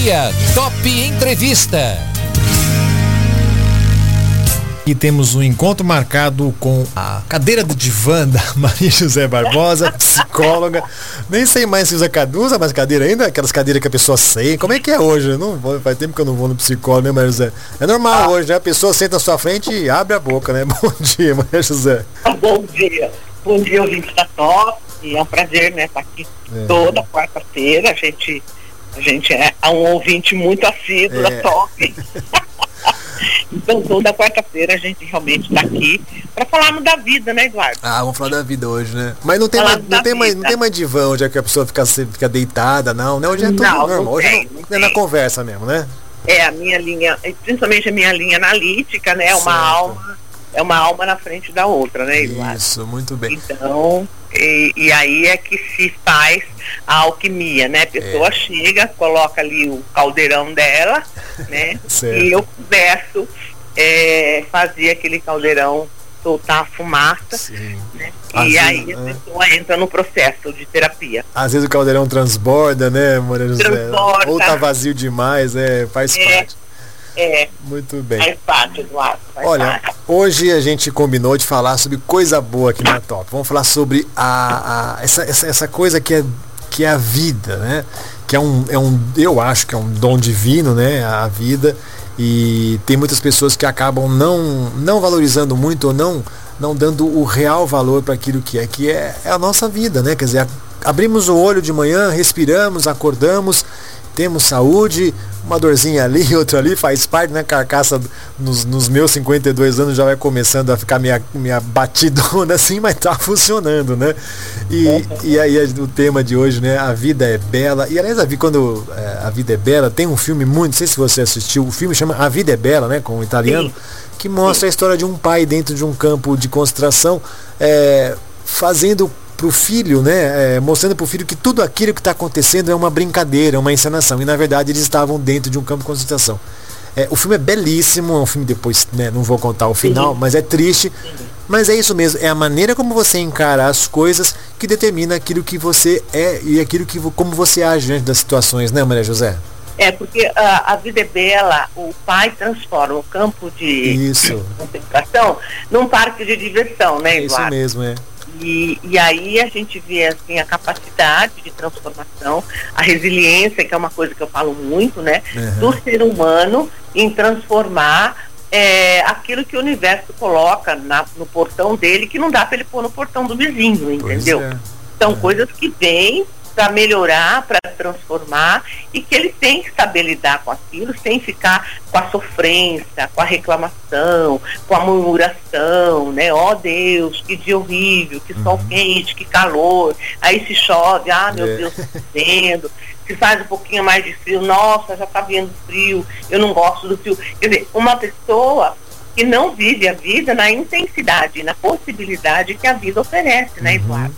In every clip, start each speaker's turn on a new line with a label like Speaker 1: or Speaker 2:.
Speaker 1: dia, Top Entrevista.
Speaker 2: E temos um encontro marcado com a cadeira do divã da Maria José Barbosa, psicóloga. Nem sei mais se usa, usa mais cadeira ainda, aquelas cadeiras que a pessoa sei. Como é que é hoje? não vou, faz tempo que eu não vou no psicólogo, né, Maria José? É normal ah. hoje, né? A pessoa senta na sua frente e abre a boca, né? Bom dia, Maria José.
Speaker 3: Bom dia. Bom dia, ouvinte da Top. E é um prazer, né, estar aqui é. toda quarta-feira. A gente, a gente é um ouvinte muito assíduo é. da Top. Então, toda quarta-feira a gente realmente está aqui para falarmos da vida, né, Eduardo?
Speaker 2: Ah, vamos falar da vida hoje, né? Mas não tem, mais, não tem, mais, não tem mais divã onde é que a pessoa fica, fica deitada, não, né? Hoje é tudo não, normal. Não hoje tem, não, é na conversa mesmo, né?
Speaker 3: É, a minha linha, principalmente a minha linha analítica, né? Uma alma, é uma alma na frente da outra, né, Eduardo?
Speaker 2: Isso, muito bem.
Speaker 3: Então, e, e, aí é que se faz a alquimia, né? A pessoa é. chega, coloca ali o caldeirão dela, né? e eu começo é, fazer aquele caldeirão soltar a fumaça, né? E aí vezes, a é. pessoa entra no processo de terapia.
Speaker 2: Às vezes o caldeirão transborda, né, Maria José? Transborda. Ou tá vazio demais, é, faz é. parte.
Speaker 3: É.
Speaker 2: Muito bem.
Speaker 3: Faz parte, Eduardo. Faz
Speaker 2: Olha, parte. hoje a gente combinou de falar sobre coisa boa aqui na Top. Vamos falar sobre a, a essa, essa, essa, coisa que é, que é a vida, né? Que é um, é um, eu acho que é um dom divino, né? A vida. E tem muitas pessoas que acabam não, não valorizando muito ou não, não dando o real valor para aquilo que é, que é, é a nossa vida, né? Quer dizer, abrimos o olho de manhã, respiramos, acordamos temos saúde, uma dorzinha ali, outra ali, faz parte, né? Carcaça nos, nos meus 52 anos já vai começando a ficar minha, minha batidona assim, mas tá funcionando, né? E, e aí o tema de hoje, né? A vida é bela. E aliás, a quando é, a vida é bela, tem um filme muito, não sei se você assistiu, o filme chama A Vida é Bela, né? Com o italiano, Sim. que mostra Sim. a história de um pai dentro de um campo de concentração, é, fazendo para o filho, né, é, mostrando para o filho que tudo aquilo que está acontecendo é uma brincadeira, uma encenação. E na verdade eles estavam dentro de um campo de concentração. É, o filme é belíssimo, é um filme depois, né, não vou contar o final, mas é triste. Mas é isso mesmo, é a maneira como você encara as coisas que determina aquilo que você é e aquilo que como você age diante das situações, né, Maria José?
Speaker 3: É, porque a, a vida é bela, o pai transforma o campo de concentração num parque de diversão, né,
Speaker 2: Eduardo? É isso mesmo, é.
Speaker 3: E, e aí a gente vê assim a capacidade de transformação, a resiliência, que é uma coisa que eu falo muito, né, uhum. do ser humano em transformar é, aquilo que o universo coloca na, no portão dele, que não dá para ele pôr no portão do vizinho, entendeu? É. São é. coisas que vêm para melhorar, para transformar e que ele tem que saber lidar com aquilo sem ficar com a sofrência, com a reclamação, com a murmuração, né? Ó oh, Deus, que dia horrível, que sol uhum. quente, que calor. Aí se chove, ah meu é. Deus, está chovendo. Se faz um pouquinho mais de frio, nossa, já está vindo frio, eu não gosto do frio. Quer dizer, uma pessoa que não vive a vida na intensidade, na possibilidade que a vida oferece, né, uhum.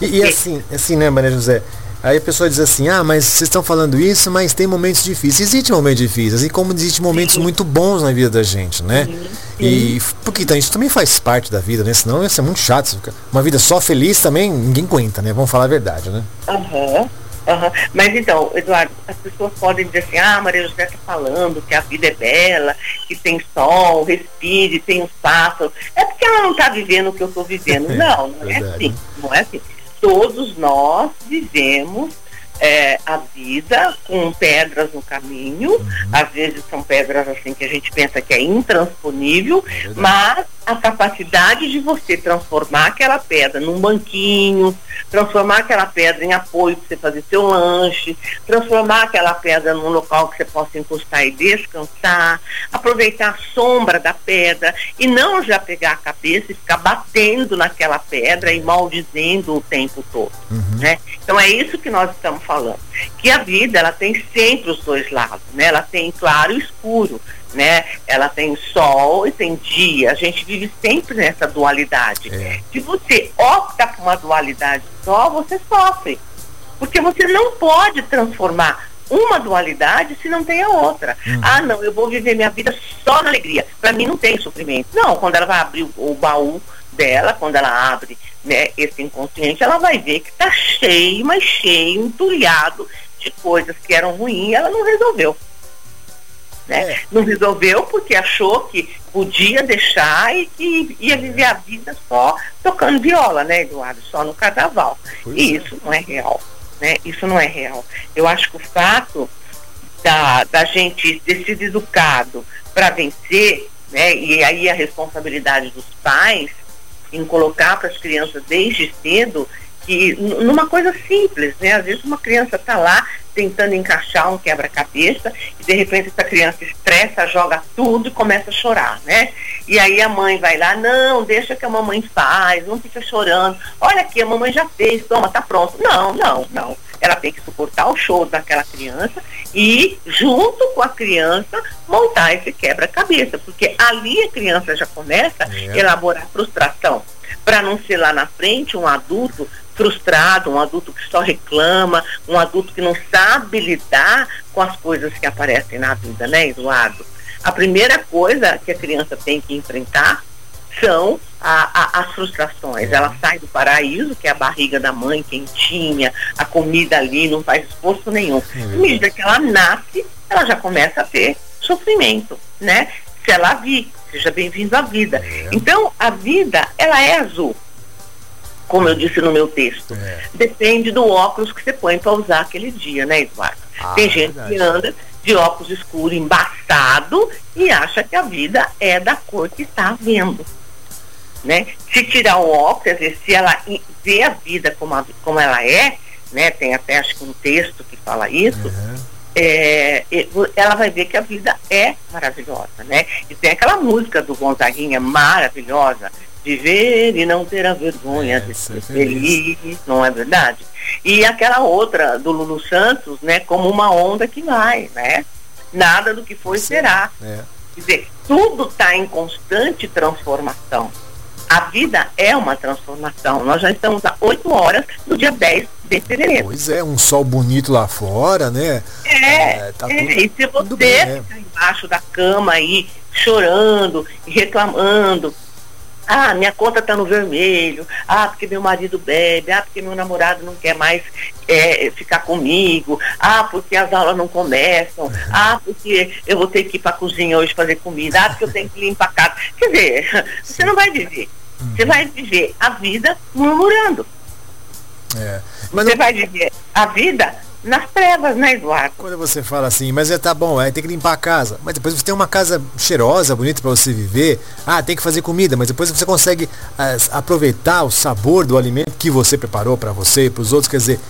Speaker 2: E, e assim, assim, né, Maria José? Aí a pessoa diz assim, ah, mas vocês estão falando isso, mas tem momentos difíceis. Existem momentos difíceis, assim como existem momentos Sim. muito bons na vida da gente, né? Sim. E porque então, isso também faz parte da vida, né? Senão ia ser muito chato. Uma vida só feliz também, ninguém aguenta, né? Vamos falar a verdade, né?
Speaker 3: Aham. Uhum. Uhum. Mas então, Eduardo, as pessoas podem dizer assim, ah, Maria José está falando que a vida é bela, que tem sol, respire, tem um pássaro. É porque ela não está vivendo o que eu estou vivendo. não, não é assim. Não é assim todos nós vivemos é, a vida com pedras no caminho. Uhum. Às vezes são pedras assim que a gente pensa que é intransponível, é mas a capacidade de você transformar aquela pedra num banquinho, transformar aquela pedra em apoio para você fazer seu lanche, transformar aquela pedra num local que você possa encostar e descansar, aproveitar a sombra da pedra e não já pegar a cabeça e ficar batendo naquela pedra e maldizendo o tempo todo, uhum. né? Então é isso que nós estamos falando, que a vida ela tem sempre os dois lados, né? Ela tem claro e escuro né? Ela tem sol e tem dia. A gente vive sempre nessa dualidade. É. Se você opta por uma dualidade só, você sofre. Porque você não pode transformar uma dualidade se não tem a outra. Uhum. Ah, não, eu vou viver minha vida só na alegria. Para mim não tem sofrimento. Não, quando ela vai abrir o, o baú dela, quando ela abre né, esse inconsciente, ela vai ver que está cheio, mas cheio, entulhado de coisas que eram ruins, ela não resolveu. Né? É. Não resolveu porque achou que podia deixar e que ia viver a vida só tocando viola, né, Eduardo? Só no carnaval. Pois e é. isso não é real. Né? Isso não é real. Eu acho que o fato da, da gente ter sido educado para vencer, né, e aí a responsabilidade dos pais em colocar para as crianças desde cedo que numa coisa simples, né? Às vezes uma criança está lá tentando encaixar um quebra-cabeça e de repente essa criança estressa, joga tudo e começa a chorar, né? E aí a mãe vai lá, não, deixa que a mamãe faz, não fica chorando. Olha aqui, a mamãe já fez, toma, tá pronto. Não, não, não. Ela tem que suportar o choro daquela criança e, junto com a criança, montar esse quebra-cabeça, porque ali a criança já começa é. a elaborar frustração para não ser lá na frente um adulto frustrado, um adulto que só reclama, um adulto que não sabe lidar com as coisas que aparecem na vida, né, Eduardo? A primeira coisa que a criança tem que enfrentar são a, a, as frustrações. Ela sai do paraíso, que é a barriga da mãe quentinha, a comida ali, não faz esforço nenhum. À medida que ela nasce, ela já começa a ter sofrimento, né? Se ela vir, seja bem-vindo à vida. É. Então, a vida, ela é azul como eu disse no meu texto. É. Depende do óculos que você põe para usar aquele dia, né, Eduardo? Ah, Tem gente que anda de óculos escuro embaçado e acha que a vida é da cor que está vendo. Né? Se tirar o óculos, se ela vê a vida como, a, como ela é, né? tem até acho que um texto que fala isso, uhum. é, ela vai ver que a vida é maravilhosa, né? E tem aquela música do Gonzaguinha maravilhosa, viver e não ter a vergonha é, de ser feliz. feliz, não é verdade? E aquela outra do Lulu Santos, né, como uma onda que vai, né? Nada do que foi Sim, será. É. Quer dizer, tudo está em constante transformação. A vida é uma transformação. Nós já estamos há oito horas do dia 10 de fevereiro.
Speaker 2: Pois é, um sol bonito lá fora, né?
Speaker 3: É, é, tá é tudo, e se você bem, ficar embaixo da cama aí, chorando, reclamando, ah, minha conta está no vermelho. Ah, porque meu marido bebe. Ah, porque meu namorado não quer mais é, ficar comigo. Ah, porque as aulas não começam. Ah, porque eu vou ter que ir para a cozinha hoje fazer comida. Ah, porque eu tenho que limpar a casa. Quer dizer, você não vai viver. Você vai viver a vida murmurando. É. Mas você não... vai viver a vida nas trevas, né, Eduardo?
Speaker 2: Quando você fala assim, mas é tá bom, é, tem que limpar a casa, mas depois você tem uma casa cheirosa, bonita para você viver, ah, tem que fazer comida, mas depois você consegue as, aproveitar o sabor do alimento que você preparou para você e para os outros, quer dizer,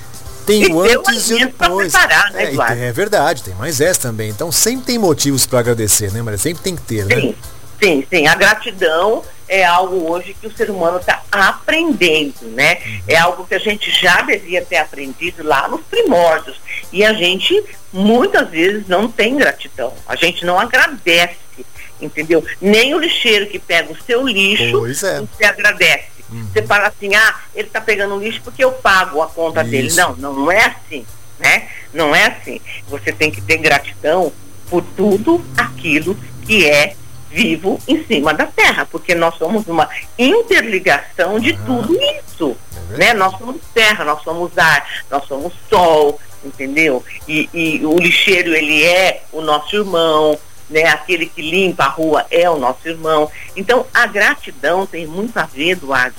Speaker 2: tem e o antes e o depois. Preparar, né, é, tem, é, verdade, tem mais essa também. Então sempre tem motivos para agradecer, né, Maria? Sempre tem que ter, né?
Speaker 3: Sim, sim, sim. A gratidão é algo hoje que o ser humano está aprendendo, né? É algo que a gente já devia ter aprendido lá nos primórdios. E a gente muitas vezes não tem gratidão. A gente não agradece, entendeu? Nem o lixeiro que pega o seu lixo, é. você agradece. Uhum. Você fala assim, ah, ele está pegando lixo porque eu pago a conta Isso. dele. Não, não, não é assim, né? Não é assim. Você tem que ter gratidão por tudo aquilo que é vivo em cima da Terra, porque nós somos uma interligação de tudo isso. É né? Nós somos terra, nós somos ar, nós somos sol, entendeu? E, e, o lixeiro ele é o nosso irmão, né? Aquele que limpa a rua é o nosso irmão. Então a gratidão tem muito a ver, Eduardo,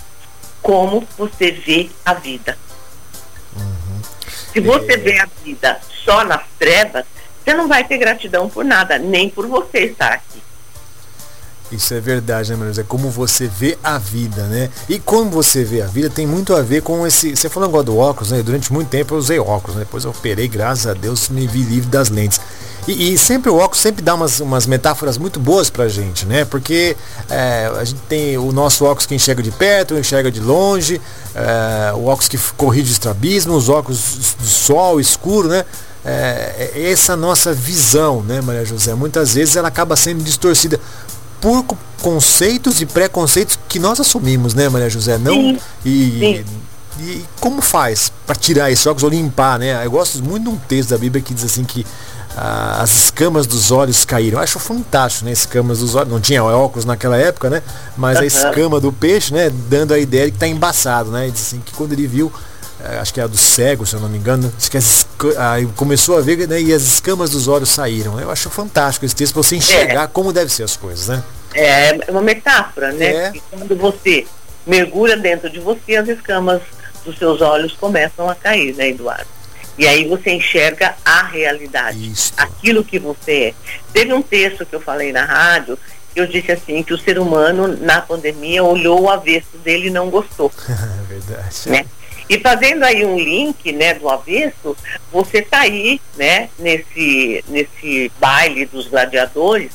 Speaker 3: como você vê a vida. Uhum. Se você é... vê a vida só nas trevas, você não vai ter gratidão por nada, nem por você estar aqui.
Speaker 2: Isso é verdade, né, Manuel? É como você vê a vida, né? E como você vê a vida tem muito a ver com esse. Você falou agora do óculos, né? Durante muito tempo eu usei óculos, né? depois eu operei, graças a Deus, me vi livre das lentes. E, e, sempre o óculos sempre dá umas, umas metáforas muito boas pra gente, né? Porque é, a gente tem o nosso óculos que enxerga de perto, enxerga de longe, é, o óculos que corrige estrabismo, os óculos de sol escuro, né? É, é essa nossa visão, né, Maria José? Muitas vezes ela acaba sendo distorcida por conceitos e preconceitos que nós assumimos, né, Maria José? Não sim, e, sim. e como faz para tirar esses óculos ou limpar, né? Eu gosto muito de um texto da Bíblia que diz assim que ah, as escamas dos olhos caíram. Eu acho fantástico, né? Escamas dos olhos. Não tinha óculos naquela época, né? Mas a escama do peixe, né? Dando a ideia de que está embaçado, né? E diz assim que quando ele viu acho que é a do cego, se eu não me engano, acho que as, aí começou a ver né, e as escamas dos olhos saíram. Eu acho fantástico esse texto para você enxergar é. como deve ser as coisas, né?
Speaker 3: É, é uma metáfora, né? É. quando você mergulha dentro de você, as escamas dos seus olhos começam a cair, né, Eduardo? E aí você enxerga a realidade, Isso. aquilo que você é. Teve um texto que eu falei na rádio, que eu disse assim, que o ser humano, na pandemia, olhou o avesso dele e não gostou.
Speaker 2: Verdade.
Speaker 3: Né? E fazendo aí um link, né, do avesso, você está aí, né, nesse, nesse baile dos gladiadores,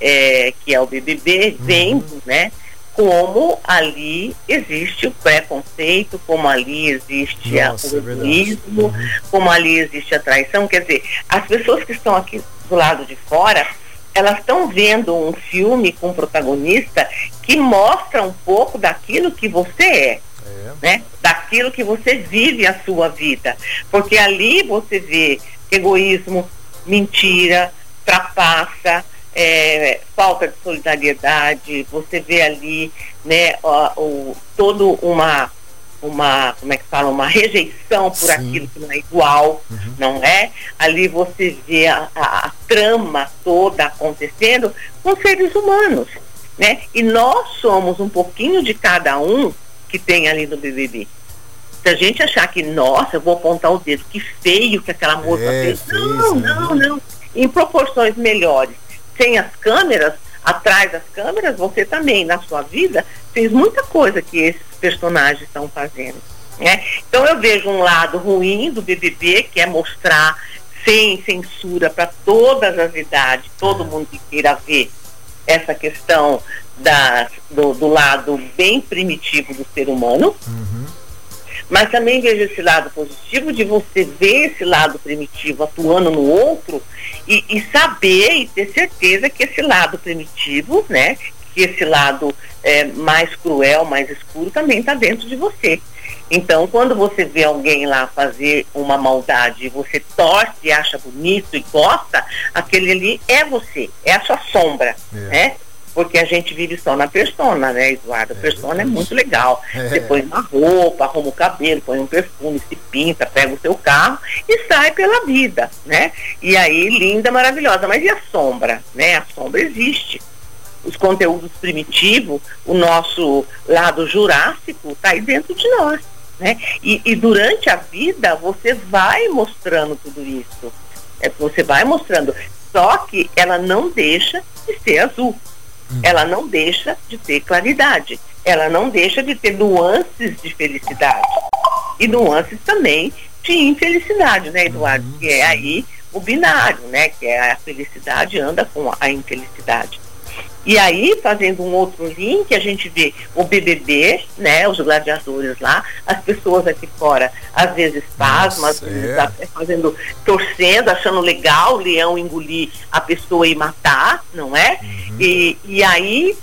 Speaker 3: é, que é o BBB, uhum. vendo, né, como ali existe o preconceito, como ali existe Nossa, o é egoísmo, é uhum. como ali existe a traição. Quer dizer, as pessoas que estão aqui do lado de fora, elas estão vendo um filme com um protagonista que mostra um pouco daquilo que você é. É. Né? Daquilo que você vive a sua vida. Porque ali você vê egoísmo, mentira, trapaça, é, falta de solidariedade, você vê ali né, ó, o, todo uma, uma, como é que fala, uma rejeição por Sim. aquilo que não é igual, uhum. não é? Ali você vê a, a, a, trama toda acontecendo com seres humanos, né? E nós somos um pouquinho de cada um que tem ali no BBB. Se a gente achar que, nossa, eu vou apontar o dedo, que feio que aquela moça é, fez. Não, não, não. Em proporções melhores. Sem as câmeras, atrás das câmeras, você também, na sua vida, fez muita coisa que esses personagens estão fazendo. Né? Então eu vejo um lado ruim do BBB, que é mostrar sem censura para todas as idades, todo mundo que queira ver essa questão da, do, do, lado bem primitivo do ser humano, uhum. mas também vejo esse lado positivo de você ver esse lado primitivo atuando no outro e, e saber e ter certeza que esse lado primitivo, né, que esse lado é, mais cruel, mais escuro, também está dentro de você. Então, quando você vê alguém lá fazer uma maldade e você torce e acha bonito e gosta, aquele ali é você, é a sua sombra, é. né? Porque a gente vive só na persona, né, Eduardo? A é persona é, é muito legal. É. Você põe uma roupa, arruma o cabelo, põe um perfume, se pinta, pega o seu carro e sai pela vida, né? E aí, linda, maravilhosa. Mas e a sombra, né? A sombra existe. Os conteúdos primitivos, o nosso lado jurássico está aí dentro de nós, né? E, e durante a vida você vai mostrando tudo isso. É, você vai mostrando. Só que ela não deixa de ser azul ela não deixa de ter claridade, ela não deixa de ter nuances de felicidade e nuances também de infelicidade, né, Eduardo? Que é aí o binário, né? Que é a felicidade anda com a infelicidade. E aí, fazendo um outro link, a gente vê o BBB, né, os gladiadores lá, as pessoas aqui fora, às vezes pasmas, às vezes é. fazendo, torcendo, achando legal o leão engolir a pessoa e matar, não é? Uhum. E, e aí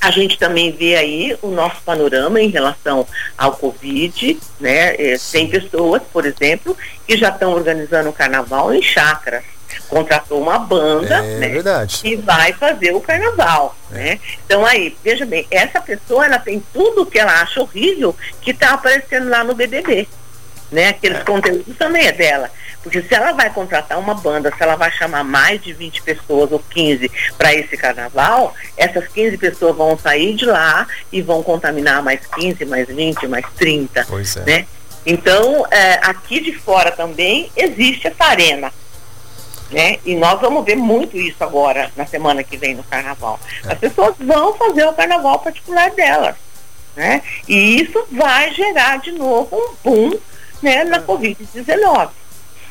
Speaker 3: a gente também vê aí o nosso panorama em relação ao Covid, né? É, tem pessoas, por exemplo, que já estão organizando o carnaval em chácaras contratou uma banda, é né?
Speaker 2: Verdade.
Speaker 3: E vai fazer o carnaval, é. né? Então aí, veja bem, essa pessoa ela tem tudo que ela acha horrível que está aparecendo lá no BBB, né? Aqueles é. conteúdos também é dela. Porque se ela vai contratar uma banda, se ela vai chamar mais de 20 pessoas ou 15 para esse carnaval, essas 15 pessoas vão sair de lá e vão contaminar mais 15, mais 20, mais 30,
Speaker 2: pois é.
Speaker 3: né? Então, é, aqui de fora também existe essa arena né? E nós vamos ver muito isso agora, na semana que vem no carnaval. É. As pessoas vão fazer o carnaval particular delas, né? E isso vai gerar de novo um boom né, na é. Covid-19.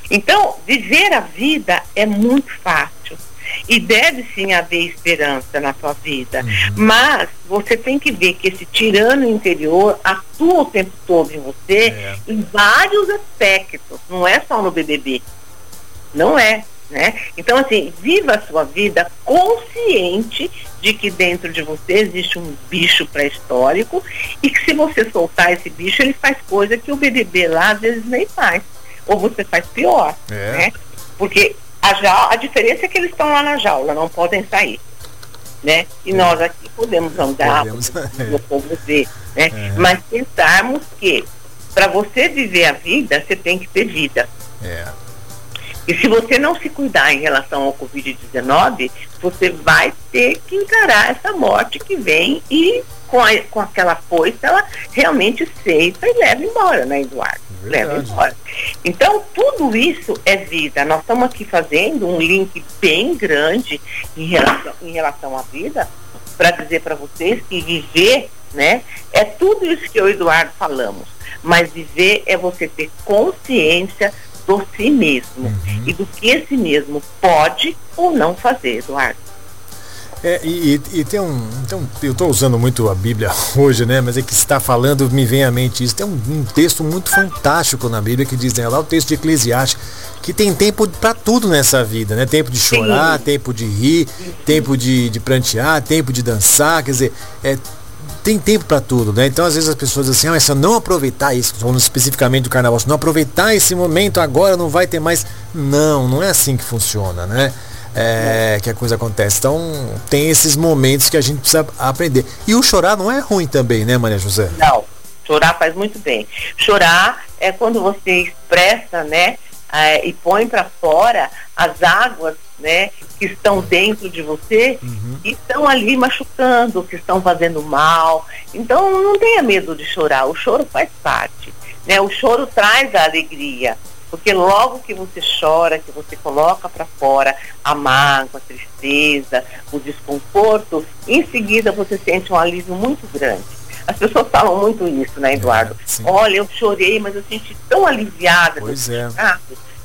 Speaker 3: Então, viver a vida é muito fácil. E deve sim haver esperança na sua vida. Uhum. Mas você tem que ver que esse tirano interior atua o tempo todo em você é. em vários aspectos. Não é só no BBB. Não é. Né? Então, assim, viva a sua vida consciente de que dentro de você existe um bicho pré-histórico e que se você soltar esse bicho, ele faz coisa que o BBB lá às vezes nem faz. Ou você faz pior. É. Né? Porque a, jaula, a diferença é que eles estão lá na jaula, não podem sair. Né? E é. nós aqui podemos andar, podemos, podemos é. ver, né? É. mas pensarmos que Para você viver a vida, você tem que ter vida.
Speaker 2: É.
Speaker 3: E se você não se cuidar em relação ao Covid-19, você vai ter que encarar essa morte que vem e com, a, com aquela foice ela realmente ceifa e leva embora, né, Eduardo?
Speaker 2: Verdade.
Speaker 3: Leva embora. Então, tudo isso é vida. Nós estamos aqui fazendo um link bem grande em relação, em relação à vida, para dizer para vocês que viver, né, é tudo isso que eu e o Eduardo falamos. Mas viver é você ter consciência do si mesmo
Speaker 2: Uhum.
Speaker 3: e do que esse mesmo pode ou não fazer, Eduardo.
Speaker 2: É, e, e- tem um. Então, eu estou usando muito a Bíblia hoje, né? Mas é que está falando, me vem à mente isso. Tem um, um texto muito fantástico na Bíblia que diz, né, lá o texto de Eclesiastes, que tem tempo para tudo nessa vida, né? Tempo de chorar,
Speaker 3: Sim.
Speaker 2: tempo de rir, tempo de, de prantear, tempo de dançar, quer dizer, é, tem tempo para tudo, né? Então às vezes as pessoas dizem assim, ah, mas se eu não aproveitar isso, falando especificamente do carnaval, se não aproveitar esse momento agora não vai ter mais. Não, não é assim que funciona, né? É, que a coisa acontece. Então tem esses momentos que a gente precisa aprender. E o chorar não é ruim também, né, Maria José?
Speaker 3: Não, chorar faz muito bem. Chorar é quando você expressa, né, eh, e põe para fora as águas, né, que estão dentro de você e estão ali machucando, que estão fazendo mal. Então não tenha medo de chorar. O choro faz parte, né? O choro traz a alegria. Porque logo que você chora, que você coloca para fora a mágoa, a tristeza, o desconforto, em seguida você sente um alívio muito grande. As pessoas falam muito isso, né, Eduardo?
Speaker 2: É.
Speaker 3: Olha, eu chorei, mas eu senti tão aliviada.
Speaker 2: Pois é.
Speaker 3: aliviada",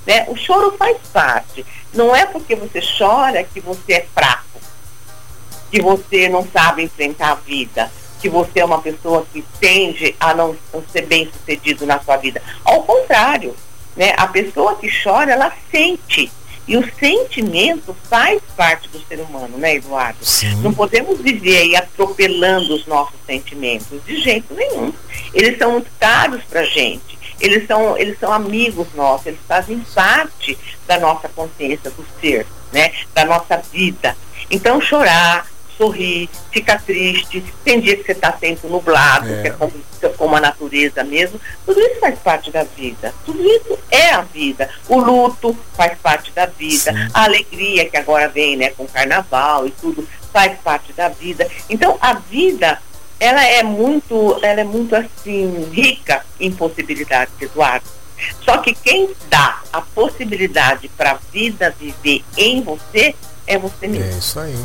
Speaker 3: Né? O choro faz parte. Não é porque você chora que você é fraco, que você não sabe enfrentar a vida, que você é uma pessoa que tende a não, não ser bem sucedido na sua vida. Ao contrário, né? A pessoa que chora, ela sente. E o sentimento faz parte do ser humano, né, Eduardo?
Speaker 2: Sim.
Speaker 3: Não podemos viver aí atropelando os nossos sentimentos, de jeito nenhum. Eles são muito caros pra gente. Eles são, eles são amigos nossos, eles fazem parte da nossa consciência, do ser, né? Da nossa vida. Então chorar, sorrir, ficar triste, tem dia que você está tempo nublado,
Speaker 2: É.
Speaker 3: que é como, como a natureza mesmo, tudo isso faz parte da vida. Tudo isso é a vida. O luto faz parte da vida.
Speaker 2: Sim.
Speaker 3: A alegria que agora vem, né, com o carnaval e tudo, faz parte da vida. Então a vida, ela é muito, ela é muito assim, rica em possibilidades, Eduardo. Só que quem dá a possibilidade para a vida viver em você é você mesmo.
Speaker 2: É isso aí.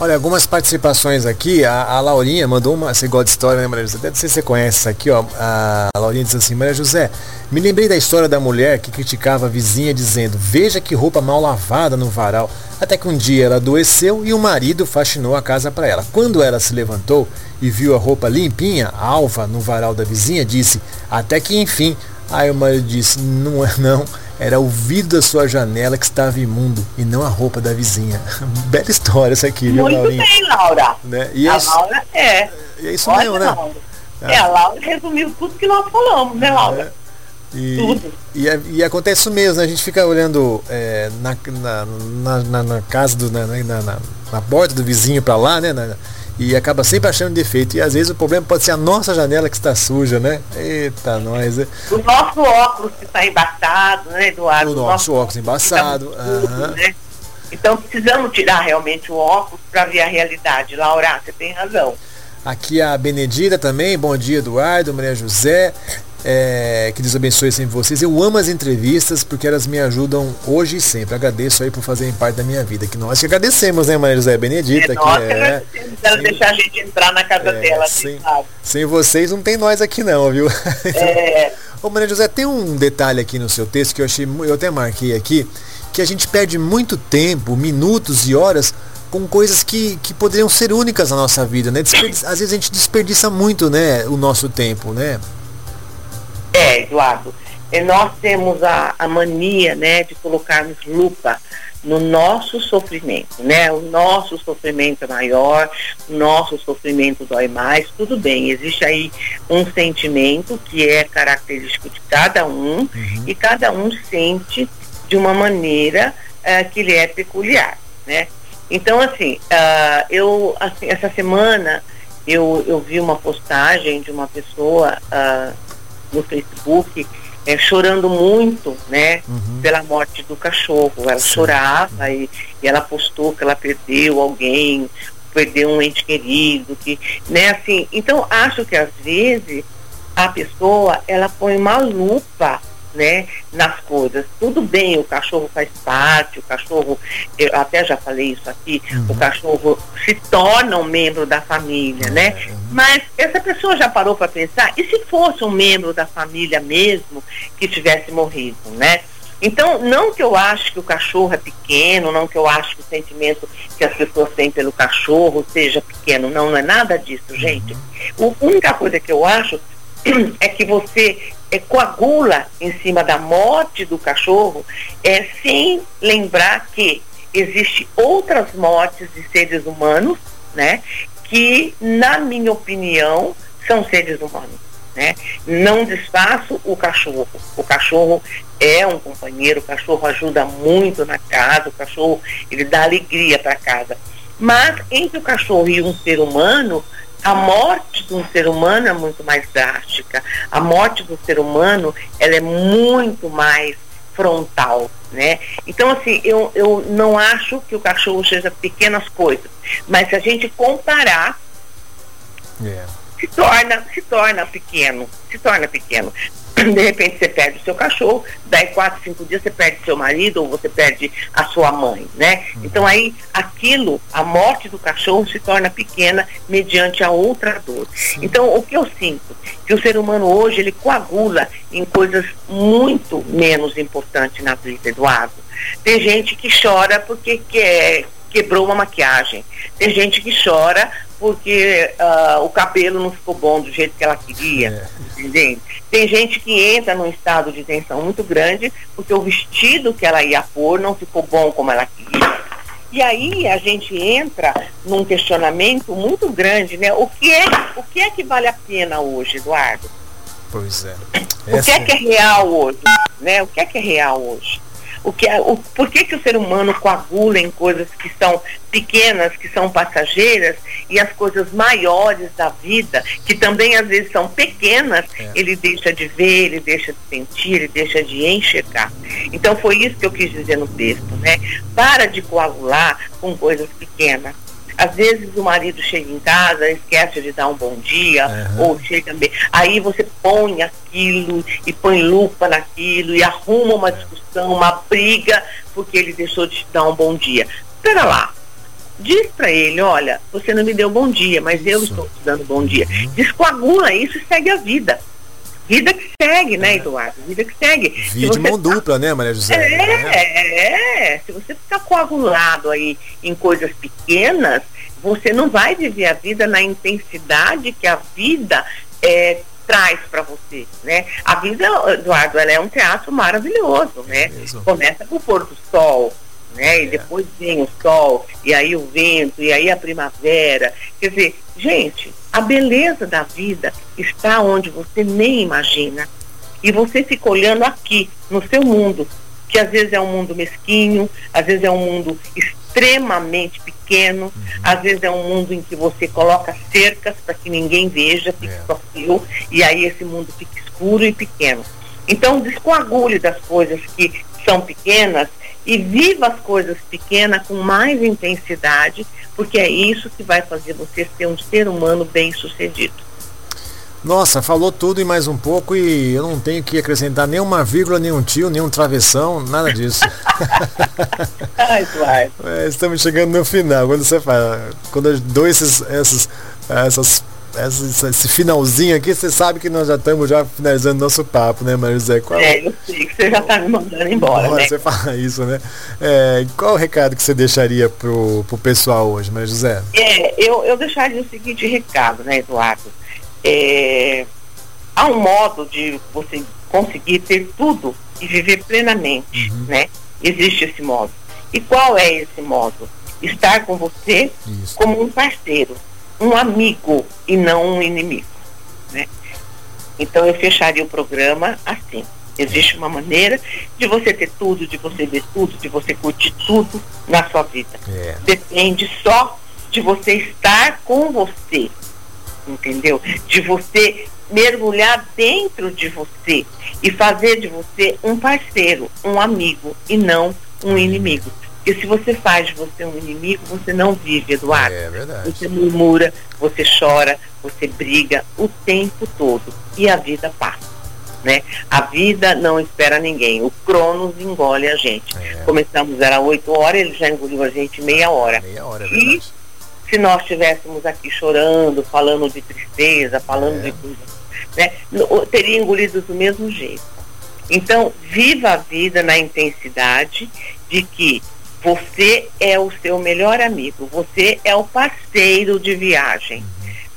Speaker 2: Olha, algumas participações aqui. A, a Laurinha mandou uma. Você gosta de história, né, Maria José? Até não sei se você conhece isso aqui, ó. A, a Laurinha diz assim: Maria José, me lembrei da história da mulher que criticava a vizinha dizendo: Veja que roupa mal lavada no varal. Até que um dia ela adoeceu e o marido faxinou a casa para ela. Quando ela se levantou e viu a roupa limpinha, alva, no varal da vizinha, disse: Até que enfim. Aí o marido disse: Não é não. Era o vidro da sua janela que estava imundo e não a roupa da vizinha. Bela história essa aqui, viu,
Speaker 3: Muito
Speaker 2: Laurinha?
Speaker 3: bem, Laura.
Speaker 2: Né? E,
Speaker 3: a
Speaker 2: é, isso-
Speaker 3: Laura é.
Speaker 2: e é isso
Speaker 3: Olha,
Speaker 2: mesmo, né?
Speaker 3: Laura. É, a Laura resumiu tudo que nós falamos, né, Laura?
Speaker 2: E,
Speaker 3: Tudo.
Speaker 2: e, é- e acontece isso mesmo, né? A gente fica olhando é, na, na, na, na- casa do. Na, na, na, do vizinho para lá, né? Na- e acaba sempre achando defeito. E às vezes o problema pode ser a nossa janela que está suja, né? Eita, nós. é.
Speaker 3: O nosso óculos que está embaçado, né, Eduardo?
Speaker 2: O nosso óculos embaçado,
Speaker 3: muito
Speaker 2: aham.
Speaker 3: né? Então precisamos tirar realmente o óculos para ver a realidade. Laura, você tem razão.
Speaker 2: Aqui a Benedita também, bom dia Eduardo, Maria José, é, que Deus abençoe sempre vocês. Eu amo as entrevistas porque elas me ajudam hoje e sempre. Agradeço aí por fazerem parte da minha vida. Que nós que agradecemos, né, Maria José? Benedita,
Speaker 3: é
Speaker 2: que
Speaker 3: nós
Speaker 2: é.
Speaker 3: agradecemos ela
Speaker 2: Sim.
Speaker 3: deixar a gente entrar na casa
Speaker 2: É,
Speaker 3: dela. sabe?
Speaker 2: Sem vocês não tem nós aqui não, viu?
Speaker 3: É,
Speaker 2: Ô Maria José, tem um detalhe aqui no seu texto que eu achei, eu até marquei aqui, que a gente perde muito tempo, minutos e horas com coisas que, que poderiam ser únicas na nossa vida, né? Desperdi- Às vezes a gente desperdiça muito, né, o nosso tempo, né?
Speaker 3: É, Eduardo, e nós temos a, a mania, né, de colocarmos lupa no nosso sofrimento, né? O nosso sofrimento é maior, o nosso sofrimento dói mais, tudo bem, existe aí um sentimento que é característico de cada um e cada um sente de uma maneira eh, que lhe é peculiar, né? Então, assim, ah, eu, assim, essa semana eu, eu vi uma postagem de uma pessoa ah, no Facebook é, chorando muito, né, uhum. pela morte do cachorro. Ela Sim. chorava e, e, ela postou que ela perdeu alguém, perdeu um ente querido, que, né, assim. Então acho que às vezes a pessoa ela põe uma lupa né, nas coisas. Tudo bem, o cachorro faz parte, o cachorro, eu até já falei isso aqui, uhum. o cachorro se torna um membro da família, né? Uhum. Mas essa pessoa já parou para pensar, e se fosse um membro da família mesmo que tivesse morrido, né? Então, não que eu acho que o cachorro é pequeno, não que eu acho que o sentimento que as pessoas têm pelo cachorro seja pequeno, não, não é nada disso, gente. Uhum. A única coisa que eu acho é que você é, coagula em cima da morte do cachorro, é, sem lembrar que existe outras mortes de seres humanos, né? Que, na minha opinião, são seres humanos. Né? Não desfaço o cachorro. O cachorro é um companheiro, o cachorro ajuda muito na casa, o cachorro ele dá alegria para casa. Mas entre o cachorro e um ser humano, a morte de um ser humano é muito mais drástica. A morte do ser humano, ela é muito mais frontal, né? Então, assim, eu, eu não acho que o cachorro seja pequenas coisas, mas se a gente comparar, yeah. É. se torna, se torna pequeno, se torna pequeno. de repente você perde o seu cachorro, daí quatro, cinco dias você perde seu marido ou você perde a sua mãe, né? Uhum. Então aí aquilo, a morte do cachorro se torna pequena mediante a outra dor. Então o que eu sinto? Que o ser humano hoje ele coagula em coisas muito menos importantes na vida, Eduardo. Tem gente que chora porque quer quebrou uma maquiagem. Tem gente que chora porque uh, o cabelo não ficou bom do jeito que ela queria, é. entende? Tem gente que entra num estado de tensão muito grande porque o vestido que ela ia pôr não ficou bom como ela queria. E aí a gente entra num questionamento muito grande, né? O que é, o que, é que vale a pena hoje, Eduardo?
Speaker 2: Pois é.
Speaker 3: O que é que é real hoje? Né? O que é que é real hoje? O que é, o, por que, que o ser humano coagula em coisas que são pequenas, que são passageiras, e as coisas maiores da vida, que também às vezes são pequenas, é. ele deixa de ver, ele deixa de sentir, ele deixa de enxergar. Então foi isso que eu quis dizer no texto, né? Para de coagular com coisas pequenas às vezes o marido chega em casa, esquece de dar um bom dia, uhum. ou chega bem. Aí você põe aquilo e põe lupa naquilo e arruma uma discussão, uma briga, porque ele deixou de te dar um bom dia. Espera lá. Diz para ele, olha, você não me deu bom dia, mas eu estou te dando bom dia. Uhum. Descoagula isso e segue a vida. Vida que segue, né, Eduardo? Vida que segue.
Speaker 2: Vida de mão tá... dupla, né, Maria José?
Speaker 3: É, é, é, se você ficar coagulado aí em coisas pequenas, você não vai viver a vida na intensidade que a vida é, traz para você, né? A vida, Eduardo, ela é um teatro maravilhoso, né? É Começa com o pôr do sol, né? É. E depois vem o sol, e aí o vento, e aí a primavera. Quer dizer, gente, a beleza da vida está onde você nem imagina. E você fica olhando aqui, no seu mundo, que às vezes é um mundo mesquinho, às vezes é um mundo extremamente pequeno, uhum. às vezes é um mundo em que você coloca cercas para que ninguém veja, fique é. só seu, e aí esse mundo fica escuro e pequeno. Então descoagule das coisas que são pequenas e viva as coisas pequenas com mais intensidade, porque é isso que vai fazer você ser um ser humano bem sucedido.
Speaker 2: Nossa, falou tudo e mais um pouco e eu não tenho que acrescentar nenhuma vírgula, nenhum tio, nenhum travessão, nada disso.
Speaker 3: Ai, vai.
Speaker 2: É, estamos chegando no final. Quando você fala, quando eu dou esses, essas, essas esse finalzinho aqui, você sabe que nós já estamos já finalizando nosso papo, né, Maria José?
Speaker 3: Qual... É, eu sei que você já está me mandando embora, né?
Speaker 2: Você fala isso, né? É, qual o recado que você deixaria pro, pro pessoal hoje, Maria José?
Speaker 3: É, eu, eu deixaria o seguinte recado, né, Eduardo? É, há um modo de você conseguir ter tudo e viver plenamente, uhum. né? Existe esse modo. E qual é esse modo? Estar com você Isso. como um parceiro, um amigo e não um inimigo, né? Então eu fecharia o programa assim. Existe uma maneira de você ter tudo, de você ver tudo, de você curtir tudo na sua vida. É. Depende só de você estar com você entendeu? De você mergulhar dentro de você e fazer de você um parceiro, um amigo e não um inimigo. Porque se você faz de você um inimigo, você não vive, Eduardo.
Speaker 2: É verdade.
Speaker 3: Você murmura, você chora, você briga o tempo todo e a vida passa. Né? A vida não espera ninguém. O Cronos engole a gente.
Speaker 2: É.
Speaker 3: Começamos era 8 horas, ele já engoliu a gente meia hora.
Speaker 2: Meia hora, é
Speaker 3: E
Speaker 2: verdade.
Speaker 3: se nós estivéssemos aqui chorando, falando de tristeza, falando
Speaker 2: É.
Speaker 3: de né, teria engolido do mesmo jeito. Então, viva a vida na intensidade de que você é o seu melhor amigo, você é o parceiro de viagem.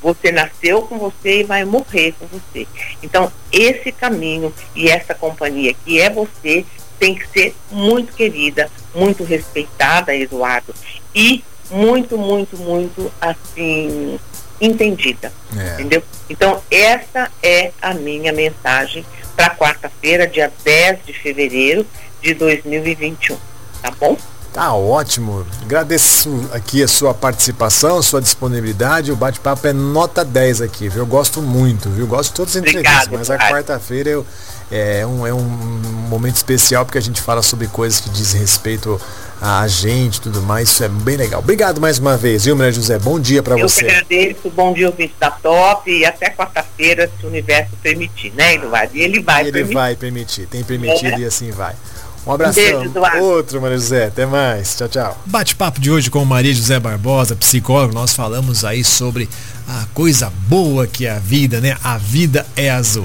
Speaker 3: Você nasceu com você e vai morrer com você. Então, esse caminho e essa companhia que é você tem que ser muito querida, muito respeitada, Eduardo, e muito, muito, muito assim entendida,
Speaker 2: É.
Speaker 3: entendeu? Então, essa é a minha mensagem para quarta-feira, dia 10 de fevereiro de 2021, tá bom?
Speaker 2: Tá ótimo. Agradeço aqui a sua participação, sua disponibilidade. O bate-papo é nota 10 aqui, viu? Eu gosto muito, viu? Gosto de todas as entrevistas, mas a quarta-feira eu- é, um, é um momento especial porque a gente fala sobre coisas que dizem respeito a gente e tudo mais. Isso é bem legal. Obrigado mais uma vez, viu, Maria José? Bom dia para
Speaker 3: Eu que
Speaker 2: você.
Speaker 3: agradeço, bom dia ouvinte da Top e até quarta-feira, se o universo permitir, né, Eduardo? E ele vai
Speaker 2: Ele
Speaker 3: permitir.
Speaker 2: vai permitir, tem permitido
Speaker 3: É.
Speaker 2: e assim vai. Um abração.
Speaker 3: beijo, Eduardo.
Speaker 2: Outro, Maria José. Até mais. Tchau, tchau.
Speaker 1: Bate-papo de hoje com Maria José Barbosa, psicólogo. Nós falamos aí sobre a coisa boa que é a vida, né? A vida é azul.